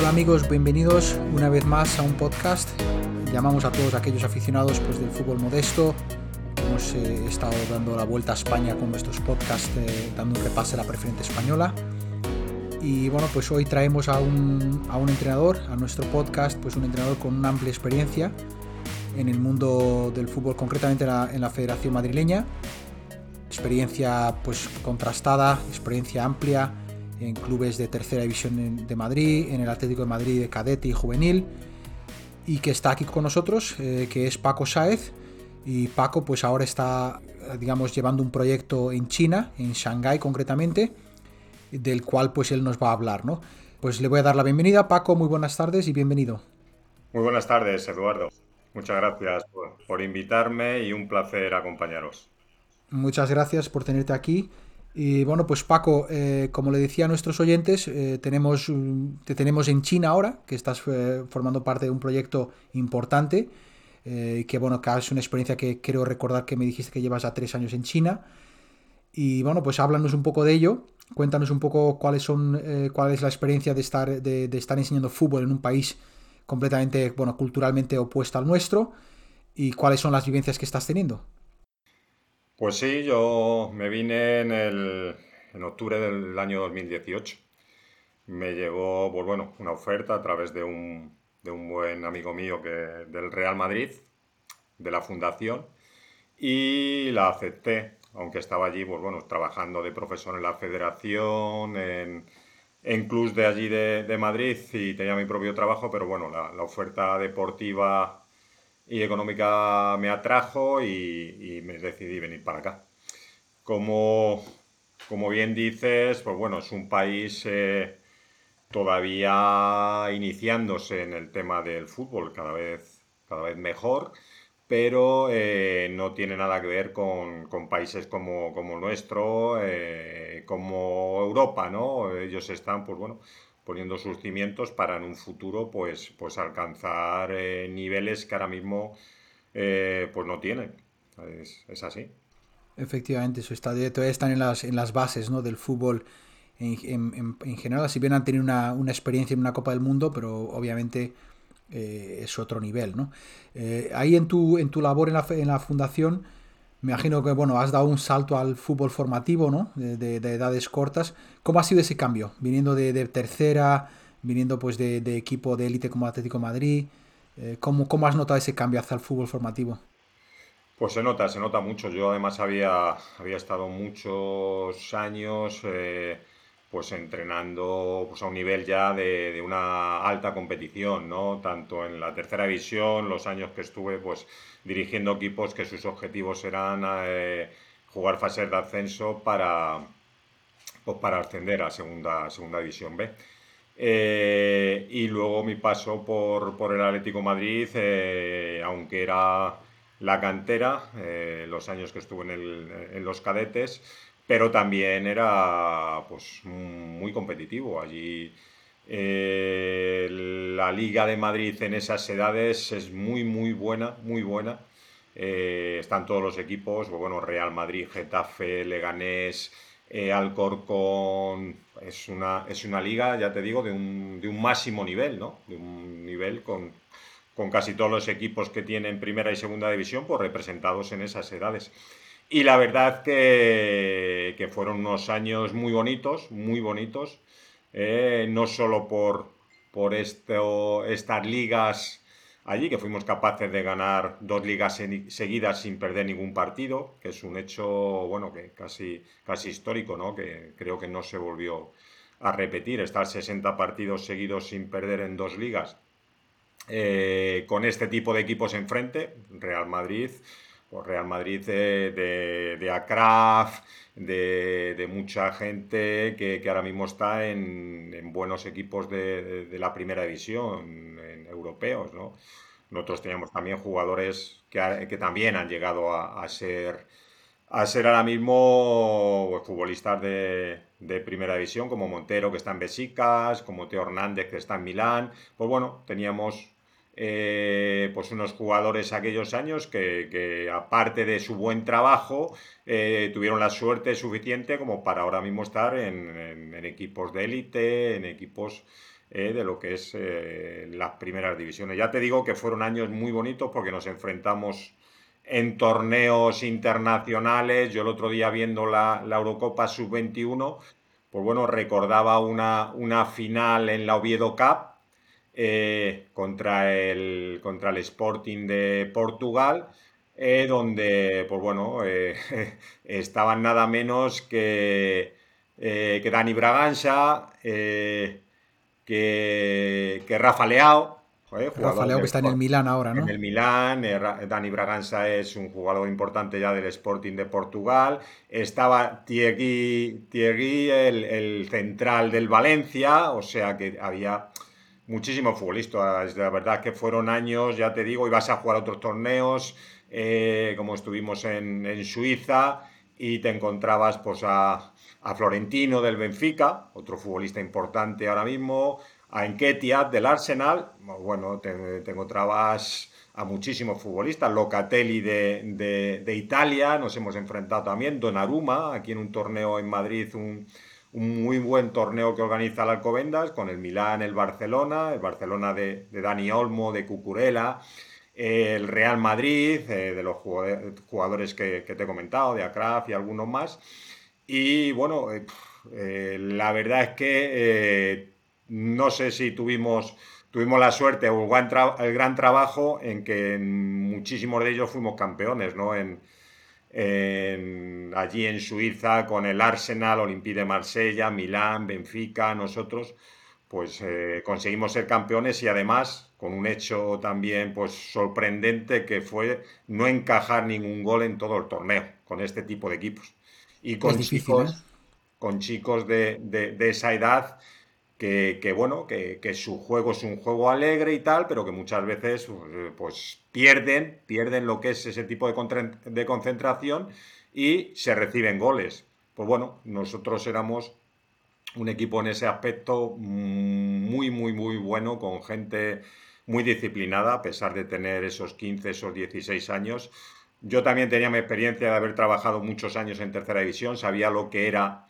Hola amigos, bienvenidos una vez más a un podcast. Llamamos a todos aquellos aficionados pues, del fútbol modesto. Hemos eh, estado dando la vuelta a España con nuestros podcasts, eh, dando un repaso a la preferente española. Y bueno, pues hoy traemos a un, a un entrenador, a nuestro podcast, pues un entrenador con una amplia experiencia en el mundo del fútbol, concretamente en la, en la Federación Madrileña. Experiencia pues contrastada, experiencia amplia en clubes de tercera división de Madrid, en el Atlético de Madrid de cadete y juvenil, y que está aquí con nosotros, eh, que es Paco Sáez. Y Paco pues ahora está, digamos, llevando un proyecto en China, en Shanghái concretamente, del cual pues él nos va a hablar, ¿no? Pues le voy a dar la bienvenida. Paco, muy buenas tardes y bienvenido. Muy buenas tardes, Eduardo. Muchas gracias por, por invitarme y un placer acompañaros. Muchas gracias por tenerte aquí. Y bueno, pues Paco, eh, como le decía a nuestros oyentes, eh, tenemos, te tenemos en China ahora, que estás eh, formando parte de un proyecto importante, que bueno, que es una experiencia que creo recordar que me dijiste que llevas a tres años en China. Y bueno, pues háblanos un poco de ello, cuéntanos un poco cuáles son, cuál es la experiencia de estar, de, de estar enseñando fútbol en un país completamente, bueno, culturalmente opuesto al nuestro y cuáles son las vivencias que estás teniendo. Pues sí, yo me vine en, el, en octubre del año 2018. Me llegó, pues bueno, una oferta a través de un, de un buen amigo mío que, del Real Madrid, de la fundación, y la acepté, aunque estaba allí, pues bueno, trabajando de profesor en la federación, en, en clubs de allí de, de Madrid y tenía mi propio trabajo, pero bueno, la, la oferta deportiva y económica me atrajo y, me decidí venir para acá. Como, como, bien dices, pues bueno, es un país eh, todavía iniciándose en el tema del fútbol, cada vez, cada vez mejor, pero eh, no tiene nada que ver con, con países como, como nuestro, eh, como Europa, ¿no? Ellos están, pues bueno, poniendo sus cimientos para en un futuro pues, pues alcanzar eh, niveles que ahora mismo eh, pues no tienen. Es, así. Efectivamente, eso está, todavía están en las, en las bases ¿no? del fútbol en, general. Si bien han tenido una, experiencia en una Copa del Mundo, pero obviamente eh, es otro nivel. ¿no? ahí en tu, en tu labor en la, en la fundación me imagino que bueno, has dado un salto al fútbol formativo, ¿no? De, edades cortas. ¿Cómo ha sido ese cambio? Viniendo de, tercera, viniendo pues de, equipo de élite como Atlético Madrid. Eh, ¿cómo, ¿Cómo has notado ese cambio hacia el fútbol formativo? Pues se nota, se nota mucho. Yo además había, había estado muchos años eh, pues entrenando pues, a un nivel ya de, de, una alta competición, ¿no? Tanto en la tercera división, los años que estuve, pues dirigiendo equipos que sus objetivos eran eh, jugar fases de ascenso para, pues, para ascender a segunda, segunda división B. Eh, y luego mi paso por, por el Atlético Madrid, eh, aunque era la cantera, los años que estuve en, el, en, los cadetes, pero también era pues, muy competitivo. Allí eh, la Liga de Madrid en esas edades es muy, muy buena, muy buena. Eh, están todos los equipos, pues bueno, Real Madrid, Getafe, Leganés, eh, Alcorcón. Es una, es una liga, ya te digo, de un, de un máximo nivel, ¿no? De un nivel con, con casi todos los equipos que tienen primera y segunda división, pues representados en esas edades. Y la verdad que, que fueron unos años muy bonitos, muy bonitos. Eh, no solo por, por esto, estas ligas allí, que fuimos capaces de ganar dos ligas seguidas sin perder ningún partido, que es un hecho, bueno, que casi, casi histórico, ¿no? Que creo que no se volvió a repetir, estar 60 partidos seguidos sin perder en dos ligas. Eh, con este tipo de equipos enfrente, Real Madrid, pues Real Madrid de, de, de Acraf, de, mucha gente que, ahora mismo está en, buenos equipos de, la primera división, en europeos, ¿no? Nosotros teníamos también jugadores que, que también han llegado a, ser a ser ahora mismo pues, futbolistas de, de, primera división, como Montero, que está en Besicas, como Teo Hernández, que está en Milán. Pues bueno, teníamos eh, pues unos jugadores aquellos años que, aparte de su buen trabajo eh, tuvieron la suerte suficiente como para ahora mismo estar en, equipos de élite, en equipos de lo que es las primeras divisiones. Ya te digo que fueron años muy bonitos porque nos enfrentamos en torneos internacionales. Yo el otro día viendo la, la Eurocopa Sub-21, pues bueno, recordaba una, una final en la Oviedo Cup eh, contra, el, contra el Sporting de Portugal, eh, donde, pues bueno, eh, estaban nada menos que, que Dani Braganza, que, que Rafa Leao, Rafa Leao que está en el Milán ahora, ¿no? En el Milán, Dani Braganza es un jugador importante ya del Sporting de Portugal. Estaba Thierry, Thierry el, el, central del Valencia, o sea que había muchísimos futbolistas. La verdad que fueron años, ya te digo, ibas a jugar otros torneos, eh, como estuvimos en, Suiza, y te encontrabas pues a, Florentino del Benfica, otro futbolista importante ahora mismo, a Enquetia del Arsenal, bueno, te, encontrabas a muchísimos futbolistas, Locatelli de, de, Italia, nos hemos enfrentado también, Donnarumma, aquí en un torneo en Madrid, un, un muy buen torneo que organiza el Alcobendas con el Milán, el Barcelona, el Barcelona de, Dani Olmo, de Cucurella, el Real Madrid, eh, de los jugadores que, te he comentado, de Acraf y algunos más. Y bueno, eh, eh, la verdad es que no sé si tuvimos, tuvimos la suerte o el gran, trabajo en que muchísimos de ellos fuimos campeones, ¿no? En, allí en Suiza con el Arsenal, Olympique de Marsella, Milán, Benfica, nosotros, pues eh, conseguimos ser campeones y además con un hecho también pues sorprendente que fue no encajar ningún gol en todo el torneo con este tipo de equipos. Y con chicos, ¿eh? con chicos de, de esa edad que, bueno, que, su juego es un juego alegre y tal, pero que muchas veces eh, pues pierden, pierden lo que es ese tipo de, de concentración y se reciben goles. Pues bueno, nosotros éramos un equipo en ese aspecto muy, muy, muy bueno, con gente muy disciplinada, a pesar de tener esos 15, esos 16 años. Yo también tenía mi experiencia de haber trabajado muchos años en tercera división, sabía lo que era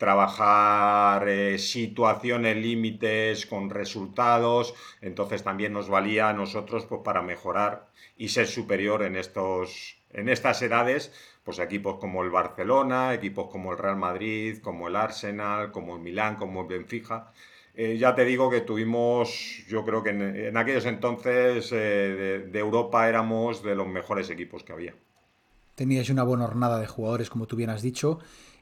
trabajar eh, situaciones límites con resultados, entonces también nos valía a nosotros pues, para mejorar y ser superior en, estos, en estas edades, pues equipos como el Barcelona, equipos como el Real Madrid, como el Arsenal, como el Milán, como el Benfica. Eh, ya te digo que tuvimos, yo creo que en, aquellos entonces eh, de, Europa éramos de los mejores equipos que había. Teníais una buena jornada de jugadores, como tú bien has dicho,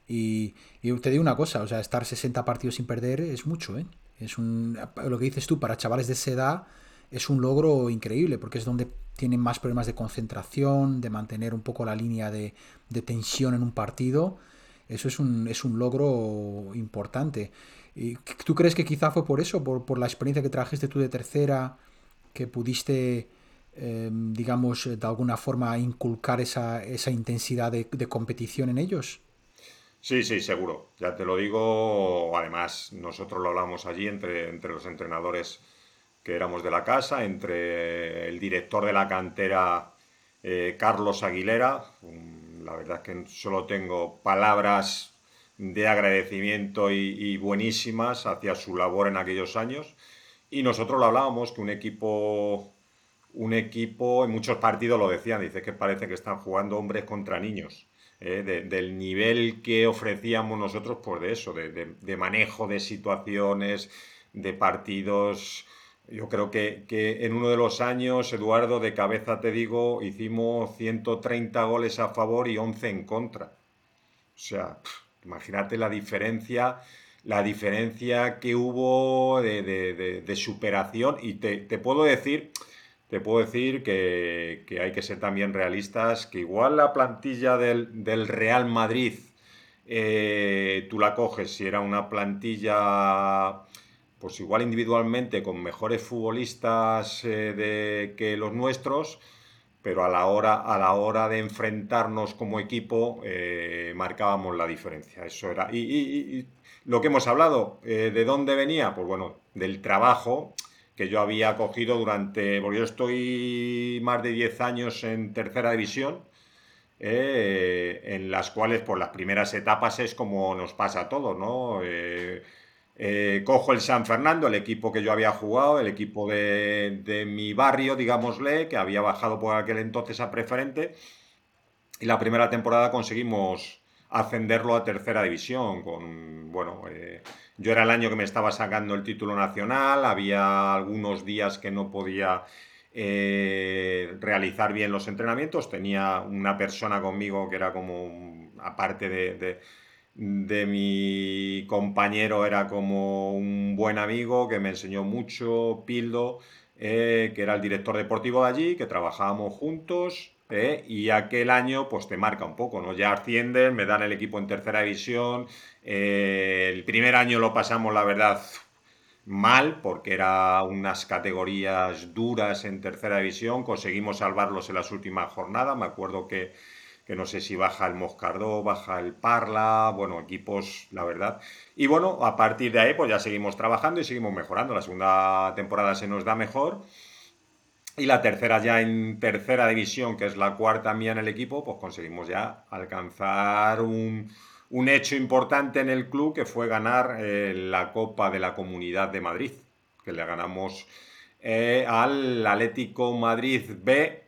y, te digo una cosa, o sea, estar 60 partidos sin perder es mucho, ¿eh? Es un, lo que dices tú, para chavales de esa edad es un logro increíble, porque es donde tienen más problemas de concentración, de mantener un poco la línea de, tensión en un partido. Eso es un, es un logro importante. ¿Y ¿Tú crees que quizá fue por eso, por, por la experiencia que trajiste tú de tercera, que pudiste, em, digamos, de alguna forma inculcar esa, esa intensidad de competición en ellos? Sí, sí, seguro. Ya te lo digo. Además, nosotros lo hablamos allí entre, entre los entrenadores que éramos de la casa, entre el director de la cantera, eh, Carlos Aguilera. La verdad es que solo tengo palabras de agradecimiento y, buenísimas hacia su labor en aquellos años. Y nosotros lo hablábamos, que un equipo, un equipo, en muchos partidos lo decían, dice que parece que están jugando hombres contra niños. Eh, del nivel que ofrecíamos nosotros, pues de eso, de, manejo de situaciones, de partidos. Yo creo que, en uno de los años, Eduardo, de cabeza te digo, hicimos 130 goles a favor y 11 en contra. O sea, imagínate la diferencia, la diferencia que hubo de, superación. Y te, te puedo decir te puedo decir que, hay que ser también realistas, que igual la plantilla del, Real Madrid, eh, tú la coges, si era una plantilla, pues igual individualmente con mejores futbolistas eh, de, que los nuestros, pero a la hora, a la hora de enfrentarnos como equipo eh, marcábamos la diferencia. Eso era. Y, lo que hemos hablado, ¿de dónde venía? Pues bueno, del trabajo que yo había cogido durante, porque yo estoy más de 10 años en tercera división, eh, en las cuales por las primeras etapas es como nos pasa a todos, ¿no? Eh, Eh, cojo el San Fernando, el equipo que yo había jugado, el equipo de, de, mi barrio, digámosle, que había bajado por aquel entonces a preferente. Y la primera temporada conseguimos ascenderlo a tercera división. Con, bueno, eh, yo era el año que me estaba sacando el título nacional, había algunos días que no podía eh, realizar bien los entrenamientos. Tenía una persona conmigo que era como, aparte de, de, mi compañero, era como un buen amigo que me enseñó mucho, Pildo, eh, que era el director deportivo de allí, que trabajábamos juntos. Eh, y aquel año, pues te marca un poco, ¿no? Ya ascienden, me dan el equipo en tercera división. el primer año lo pasamos, la verdad, mal, porque eran unas categorías duras en tercera división. Conseguimos salvarlos en las últimas jornadas. Me acuerdo que, que no sé si baja el Moscardó, baja el Parla, bueno, equipos, la verdad. Y bueno, a partir de ahí, pues ya seguimos trabajando y seguimos mejorando. La segunda temporada se nos da mejor. Y la tercera ya en tercera división, que es la cuarta mía en el equipo, pues conseguimos ya alcanzar un, un hecho importante en el club que fue ganar eh, la Copa de la Comunidad de Madrid, que le ganamos eh, al Atlético Madrid B.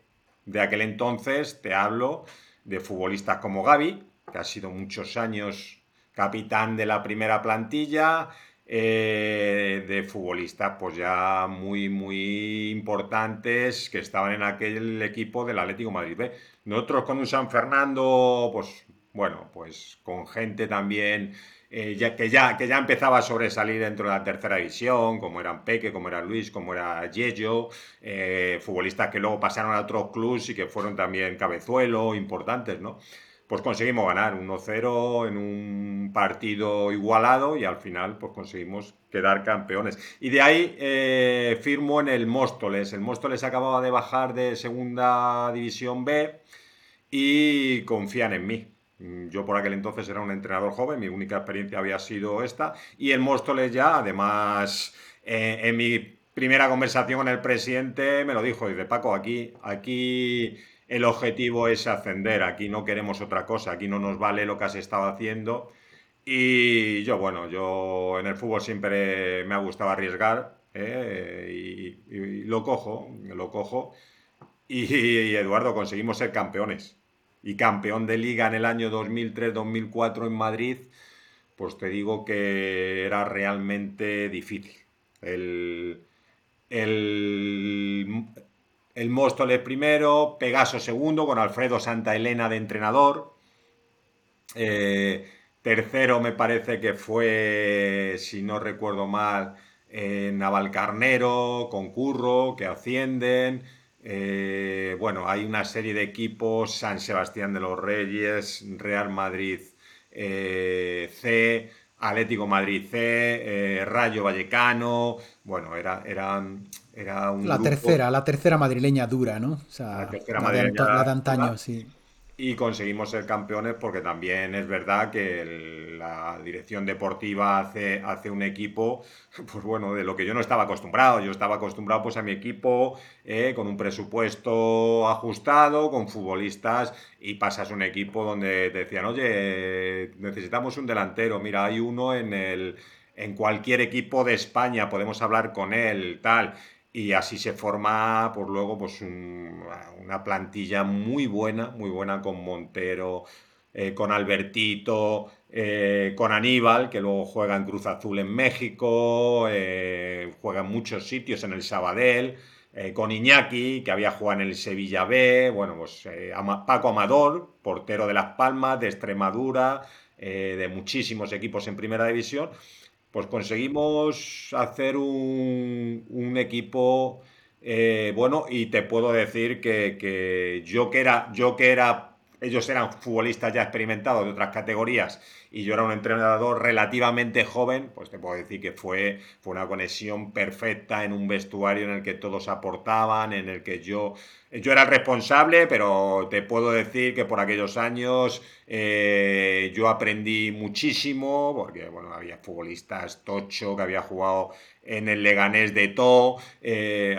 De aquel entonces, te hablo de futbolistas como Gaby, que ha sido muchos años capitán de la primera plantilla, eh, de futbolistas pues ya muy, muy importantes que estaban en aquel equipo del Atlético Madrid B. Nosotros con un San Fernando, pues bueno, pues con gente también eh, que, ya, que ya empezaba a sobresalir dentro de la tercera división, como eran Peque, como era Luis, como era Yello, eh, futbolistas que luego pasaron a otros clubes y que fueron también cabezuelo, importantes, ¿no? Pues conseguimos ganar 1-0 en un partido igualado y al final pues conseguimos quedar campeones. Y de ahí eh, firmo en el Móstoles. El Móstoles acababa de bajar de segunda división B y confían en mí. Yo por aquel entonces era un entrenador joven, mi única experiencia había sido esta. Y el Móstoles ya, además, eh, en mi primera conversación con el presidente me lo dijo, dice, Paco, aquí, aquí el objetivo es ascender, aquí no queremos otra cosa, aquí no nos vale lo que has estado haciendo. Y yo, bueno, yo en el fútbol siempre me ha gustado arriesgar eh, y, lo cojo, lo cojo. y Eduardo, conseguimos ser campeones y campeón de liga en el año 2003-2004 en Madrid, pues te digo que era realmente difícil. El, el, el Móstoles primero, Pegaso segundo, con Alfredo Santa Elena de entrenador. Eh, tercero me parece que fue, si no recuerdo mal, eh, Navalcarnero, con Curro, que ascienden. Eh, bueno, hay una serie de equipos, San Sebastián de los Reyes, Real Madrid eh, C, Atlético Madrid C, Rayo Vallecano, bueno, era, era, era un... La tercera, la tercera madrileña dura, ¿no? O sea, la tercera madrileña. la de antaño, sí y conseguimos ser campeones porque también es verdad que la dirección deportiva hace, hace un equipo, pues bueno, de lo que yo no estaba acostumbrado. Yo estaba acostumbrado pues a mi equipo eh, con un presupuesto ajustado, con futbolistas y pasas un equipo donde te decían, oye, necesitamos un delantero, mira, hay uno en el en cualquier equipo de España, podemos hablar con él, tal y así se forma por luego pues una plantilla muy buena, muy buena con Montero, eh, con Albertito, eh, con Aníbal, que luego juega en Cruz Azul en México, eh, juega en muchos sitios en el Sabadell, con Iñaki, que había jugado en el Sevilla B, bueno, pues Paco Amador, portero de Las Palmas, de Extremadura, de muchísimos equipos en Primera División, pues conseguimos hacer un, equipo eh, bueno y te puedo decir que, yo que era yo que era ellos eran futbolistas ya experimentados de otras categorías y yo era un entrenador relativamente joven, pues te puedo decir que fue, fue una conexión perfecta en un vestuario en el que todos aportaban, en el que yo, yo era el responsable, pero te puedo decir que por aquellos años eh, yo aprendí muchísimo, porque bueno, había futbolistas tocho que había jugado en el Leganés de To, eh,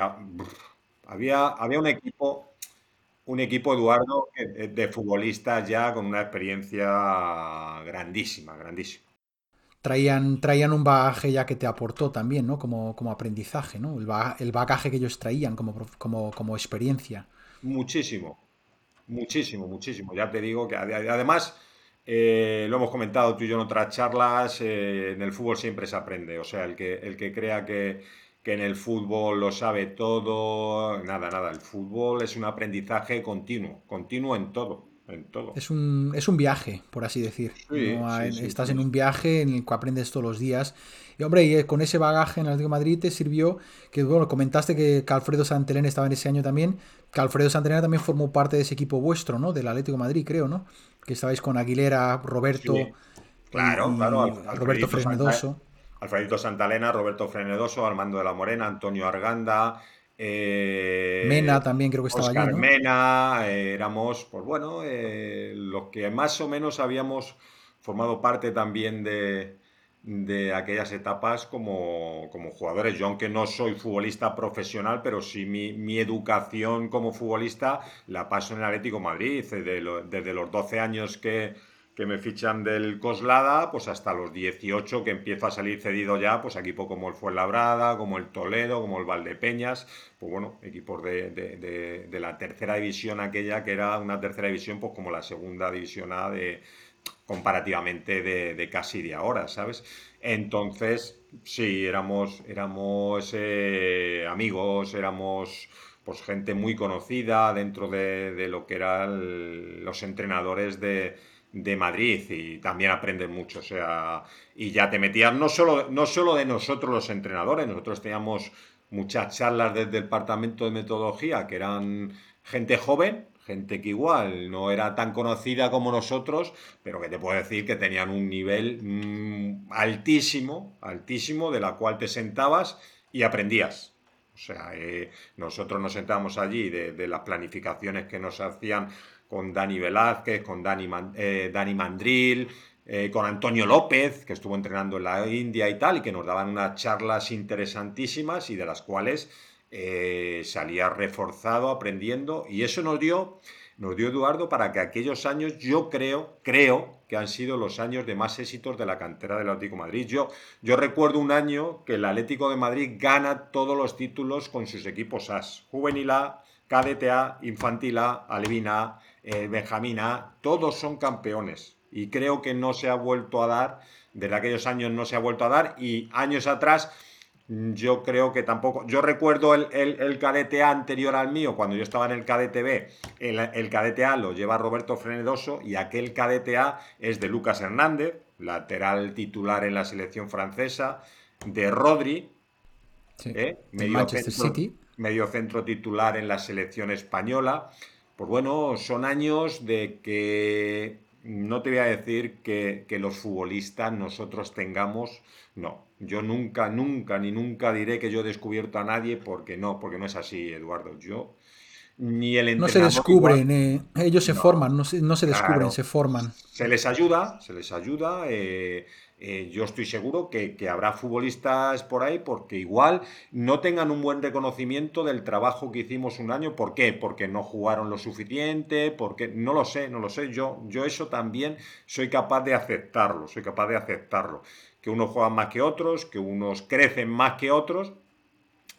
había, había un equipo un equipo, Eduardo, de futbolistas ya con una experiencia grandísima, grandísima. traían, traían un bagaje ya que te aportó también, ¿no? Como, como aprendizaje, ¿no? El, bagaje, que ellos traían como, como, como experiencia. Muchísimo, muchísimo, muchísimo. Ya te digo que además, eh, lo hemos comentado tú y yo en otras charlas, eh, en el fútbol siempre se aprende. O sea, el que, el que crea que, que en el fútbol lo sabe todo, nada, nada. El fútbol es un aprendizaje continuo, continuo en todo. Es un, es un viaje, por así decir. estás en un viaje en el que aprendes todos los días. Y hombre, y eh, con ese bagaje en el Atlético de Madrid te sirvió que, bueno, comentaste que, Alfredo Santelena estaba en ese año también, que Alfredo Santelena también formó parte de ese equipo vuestro, ¿no? Del Atlético de Madrid, creo, ¿no? Que estabais con Aguilera, Roberto. Claro, claro. Roberto Frenedoso. Alfredito Santalena, Roberto Frenedoso, Armando de la Morena, Antonio Arganda, eh, Mena también creo que estaba allí. Mena, eh, éramos, pues bueno, eh, los que más o menos habíamos formado parte también de, aquellas etapas como, jugadores. Yo, aunque no soy futbolista profesional, pero sí mi, educación como futbolista la paso en el Atlético Madrid. desde los 12 años que que me fichan del Coslada, pues hasta los 18 que empiezo a salir cedido ya, pues equipos como el Fuenlabrada, como el Toledo, como el Valdepeñas, pues bueno, equipos de, la tercera división aquella, que era una tercera división, pues como la segunda división A de comparativamente de, casi de ahora, ¿sabes? Entonces, sí, éramos, éramos eh, amigos, éramos pues gente muy conocida dentro de, lo que eran los entrenadores de de Madrid y también aprendes mucho, o sea, y ya te metías no solo, no solo de nosotros los entrenadores, nosotros teníamos muchas charlas desde el departamento de metodología que eran gente joven, gente que igual no era tan conocida como nosotros, pero que te puedo decir que tenían un nivel mm, altísimo, altísimo, de la cual te sentabas y aprendías. O sea, eh, nosotros nos sentábamos allí de, de, las planificaciones que nos hacían con Dani Velázquez, con Dani, eh, Dani Mandril, eh, con Antonio López, que estuvo entrenando en la India y tal, y que nos daban unas charlas interesantísimas y de las cuales eh, salía reforzado, aprendiendo, y eso nos dio, nos dio Eduardo para que aquellos años, yo creo, creo que han sido los años de más éxitos de la cantera del Atlético Madrid. Yo, yo recuerdo un año que el Atlético de Madrid gana todos los títulos con sus equipos AS, Juvenil A, KDTA, Infantil A, Alevina eh, Benjamina, todos son campeones. Y creo que no se ha vuelto a dar, desde aquellos años no se ha vuelto a dar, y años atrás yo creo que tampoco. Yo recuerdo el, el, cadete A anterior al mío, cuando yo estaba en el cadete B, el, el cadete A lo lleva Roberto Frenedoso y aquel cadete A es de Lucas Hernández, lateral titular en la selección francesa, de Rodri, ¿eh? medio, centro, medio centro titular en la selección española. Pues bueno, son años de que no te voy a decir que, los futbolistas nosotros tengamos, no, yo nunca, nunca, ni nunca diré que yo he descubierto a nadie porque no, porque no es así, Eduardo. Yo ni el No se descubren, eh, ellos se forman, no se, no se descubren, se forman. Se les ayuda, se les ayuda. Eh, eh, yo estoy seguro que, habrá futbolistas por ahí porque igual no tengan un buen reconocimiento del trabajo que hicimos un año. ¿Por qué? Porque no jugaron lo suficiente, porque no lo sé, no lo sé. Yo, yo eso también soy capaz de aceptarlo, soy capaz de aceptarlo. Que unos juegan más que otros, que unos crecen más que otros,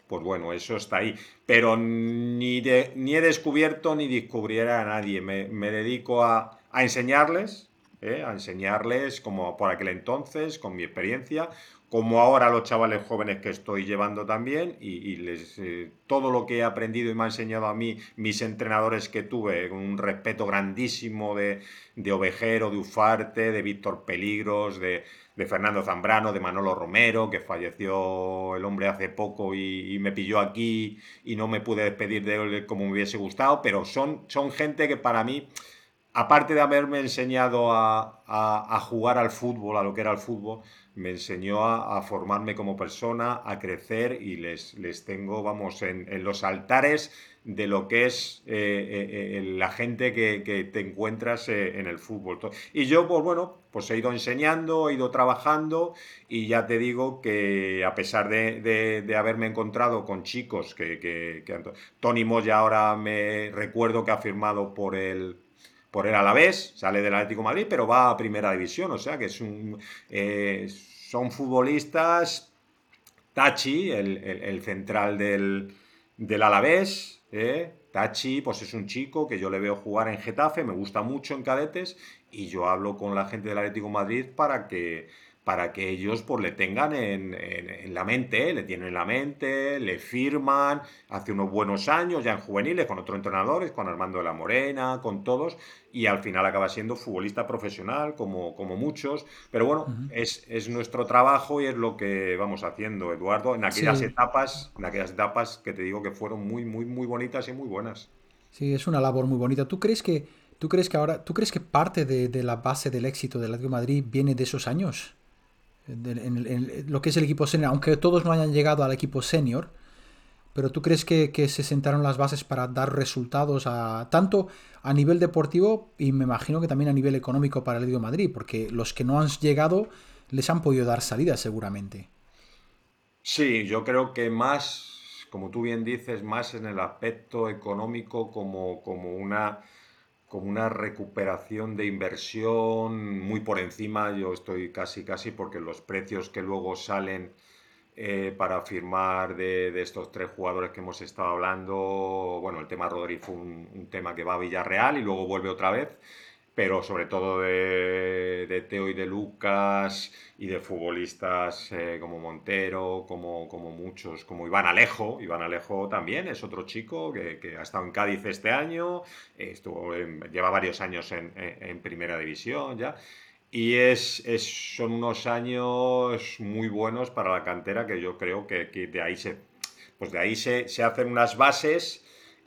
pues bueno, eso está ahí. Pero ni, ni he descubierto ni descubriera a nadie. Me, dedico a, a enseñarles, ¿eh? a enseñarles como por aquel entonces, con mi experiencia, como ahora los chavales jóvenes que estoy llevando también, y, les, eh, todo lo que he aprendido y me ha enseñado a mí mis entrenadores que tuve, un respeto grandísimo de, de Ovejero, de Ufarte, de Víctor Peligros, de, Fernando Zambrano, de Manolo Romero, que falleció el hombre hace poco y, me pilló aquí y no me pude despedir de él como me hubiese gustado, pero son, son gente que para mí aparte de haberme enseñado a, jugar al fútbol, a lo que era el fútbol, me enseñó a, formarme como persona, a crecer y les, tengo, vamos, en, los altares de lo que es eh, eh, eh, la gente que, te encuentras en el fútbol. Y yo, pues bueno, pues he ido enseñando, he ido trabajando y ya te digo que a pesar de, haberme encontrado con chicos que, que, que Tony Moya ahora me recuerdo que ha firmado por el por el Alavés, sale del Atlético Madrid, pero va a Primera División, o sea que es un, son futbolistas. Tachi, el, central del, del Alavés, ¿eh? Tachi, pues es un chico que yo le veo jugar en Getafe, me gusta mucho en cadetes y yo hablo con la gente del Atlético Madrid para que para que ellos pues le tengan en, la mente, le tienen en la mente, le firman, hace unos buenos años ya en juveniles con otros entrenadores, con Armando de la Morena, con todos, y al final acaba siendo futbolista profesional como, como muchos, pero bueno, es, nuestro trabajo y es lo que vamos haciendo, Eduardo, en aquellas etapas, en aquellas etapas que te digo que fueron muy, muy, muy bonitas y muy buenas. Sí, es una labor muy bonita. ¿Tú crees que, tú crees que ahora, tú crees que parte de, de la base del éxito del Atlético de Madrid viene de esos años? En, lo que es el equipo senior, aunque todos no hayan llegado al equipo senior, pero tú crees que, se sentaron las bases para dar resultados a tanto a nivel deportivo y me imagino que también a nivel económico para el Atlético de Madrid, porque los que no han llegado les han podido dar salida seguramente. Sí, yo creo que más, como tú bien dices, más en el aspecto económico como, como una como una recuperación de inversión muy por encima, yo estoy casi casi porque los precios que luego salen eh, para firmar de, estos tres jugadores que hemos estado hablando, bueno, el tema Rodri fue un, tema que va a Villarreal y luego vuelve otra vez, pero sobre todo de, Teo y de Lucas y de futbolistas eh, como Montero, como, como muchos, como Iván Alejo. Iván Alejo también es otro chico que, ha estado en Cádiz este año, estuvo lleva varios años en, primera división ya. Y es, son unos años muy buenos para la cantera que yo creo que, de ahí se, pues de ahí se, se hacen unas bases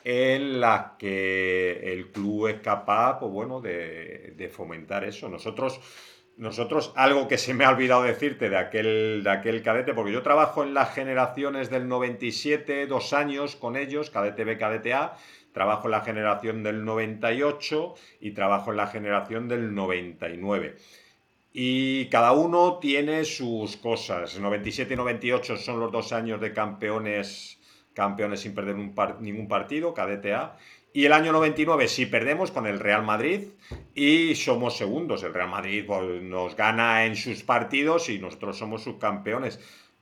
en la que el club es capaz, pues bueno, de, fomentar eso. Nosotros, nosotros, algo que se me ha olvidado decirte de aquel, de aquel cadete, porque yo trabajo en las generaciones del 97, dos años con ellos, cadete B, cadete A, trabajo en la generación del 98 y trabajo en la generación del 99. Y cada uno tiene sus cosas. 97 y 98 son los dos años de campeones campeones sin perder ningún partido, KDTA. Y el año 99 sí perdemos con el Real Madrid y somos segundos. El Real Madrid pues, nos gana en sus partidos y nosotros somos subcampeones.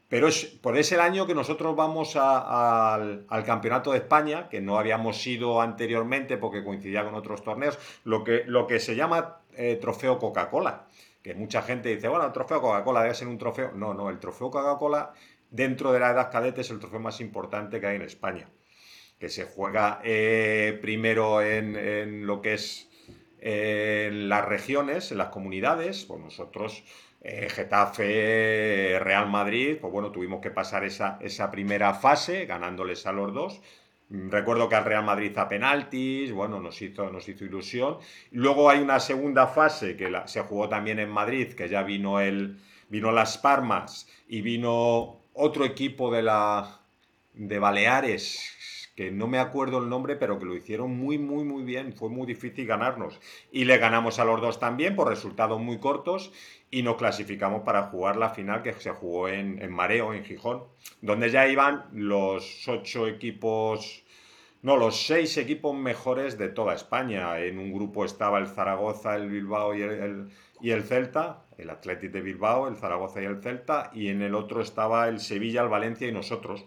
Pero es, por ese el año que nosotros vamos al, Campeonato de España, que no habíamos ido anteriormente porque coincidía con otros torneos, lo que, lo que se llama eh, Trofeo Coca-Cola. Que mucha gente dice, bueno, el Trofeo Coca-Cola debe ser un trofeo. No, no, el Trofeo Coca-Cola dentro de la edad cadete es el trofeo más importante que hay en España, que se juega eh, primero en, lo que es en las regiones, en las comunidades, pues nosotros, eh, Getafe, Real Madrid, pues bueno, tuvimos que pasar esa, primera fase ganándoles a los dos. Recuerdo que al Real Madrid a penaltis, bueno, nos hizo, nos hizo ilusión. Luego hay una segunda fase que se jugó también en Madrid, que ya vino el, vino Las Palmas y vino otro equipo de la de Baleares que no me acuerdo el nombre, pero que lo hicieron muy, muy, muy bien. Fue muy difícil ganarnos. Y le ganamos a los dos también por resultados muy cortos y nos clasificamos para jugar la final que se jugó en, en Mareo, en Gijón, donde ya iban los ocho equipos, no, los seis equipos mejores de toda España. En un grupo estaba el Zaragoza, el Bilbao y el, y el Celta, el Athletic de Bilbao, el Zaragoza y el Celta, y en el otro estaba el Sevilla, el Valencia y nosotros.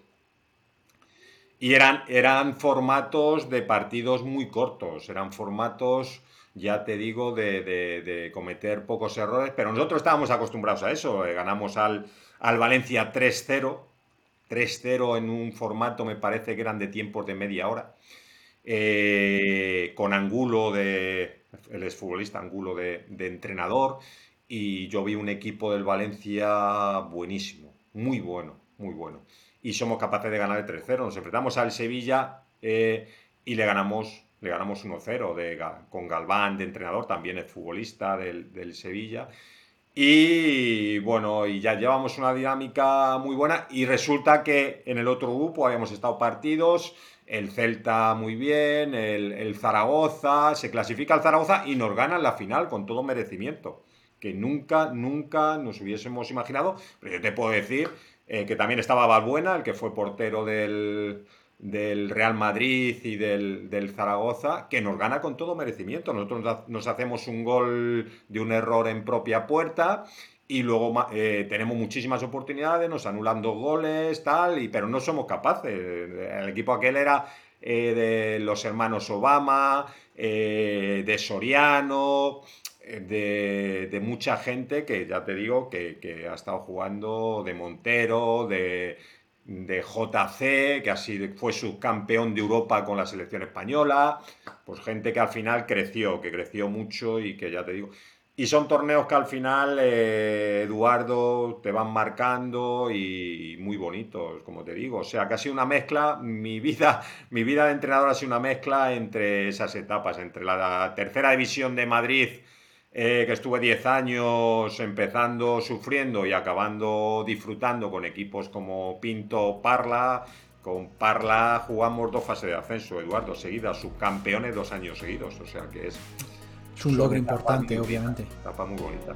Y eran, eran formatos de partidos muy cortos, eran formatos, ya te digo, de, cometer pocos errores, pero nosotros estábamos acostumbrados a eso, eh, ganamos al, al Valencia 3-0, 3-0 en un formato me parece que eran de tiempos de media hora, eh, con Angulo de, el exfutbolista Angulo de, de entrenador, y yo vi un equipo del Valencia buenísimo, muy bueno, muy bueno. Y somos capaces de ganar el 3-0. Nos enfrentamos al Sevilla eh, y le ganamos, le ganamos 1-0 con Galván de entrenador, también es futbolista del, del, Sevilla. Y bueno, y ya llevamos una dinámica muy buena y resulta que en el otro grupo habíamos estado partidos, el Celta muy bien, el, el Zaragoza, se clasifica el Zaragoza y nos gana en la final con todo merecimiento que nunca, nunca nos hubiésemos imaginado. Pero yo te puedo decir eh, que también estaba Balbuena, el que fue portero del, del Real Madrid y del, Zaragoza, que nos gana con todo merecimiento. Nosotros nos hacemos un gol de un error en propia puerta y luego eh, tenemos muchísimas oportunidades, nos anulan dos goles, tal, y, pero no somos capaces. El equipo aquel era eh, de los hermanos Obama, de Soriano, de, de, mucha gente que ya te digo que, que ha estado jugando de Montero, de, de JC, que así fue subcampeón de Europa con la selección española, pues gente que al final creció, que creció mucho y que ya te digo. Y son torneos que al final, eh, Eduardo, te van marcando y muy bonitos, como te digo. O sea, que ha sido una mezcla, mi vida, mi vida de entrenador ha sido una mezcla entre esas etapas, entre la tercera división de Madrid eh, que estuve 10 años empezando sufriendo y acabando disfrutando con equipos como Pinto Parla. Con Parla jugamos dos fases de ascenso, Eduardo, seguidas, subcampeones dos años seguidos. O sea que es. Es un logro importante, obviamente. Etapa muy bonita.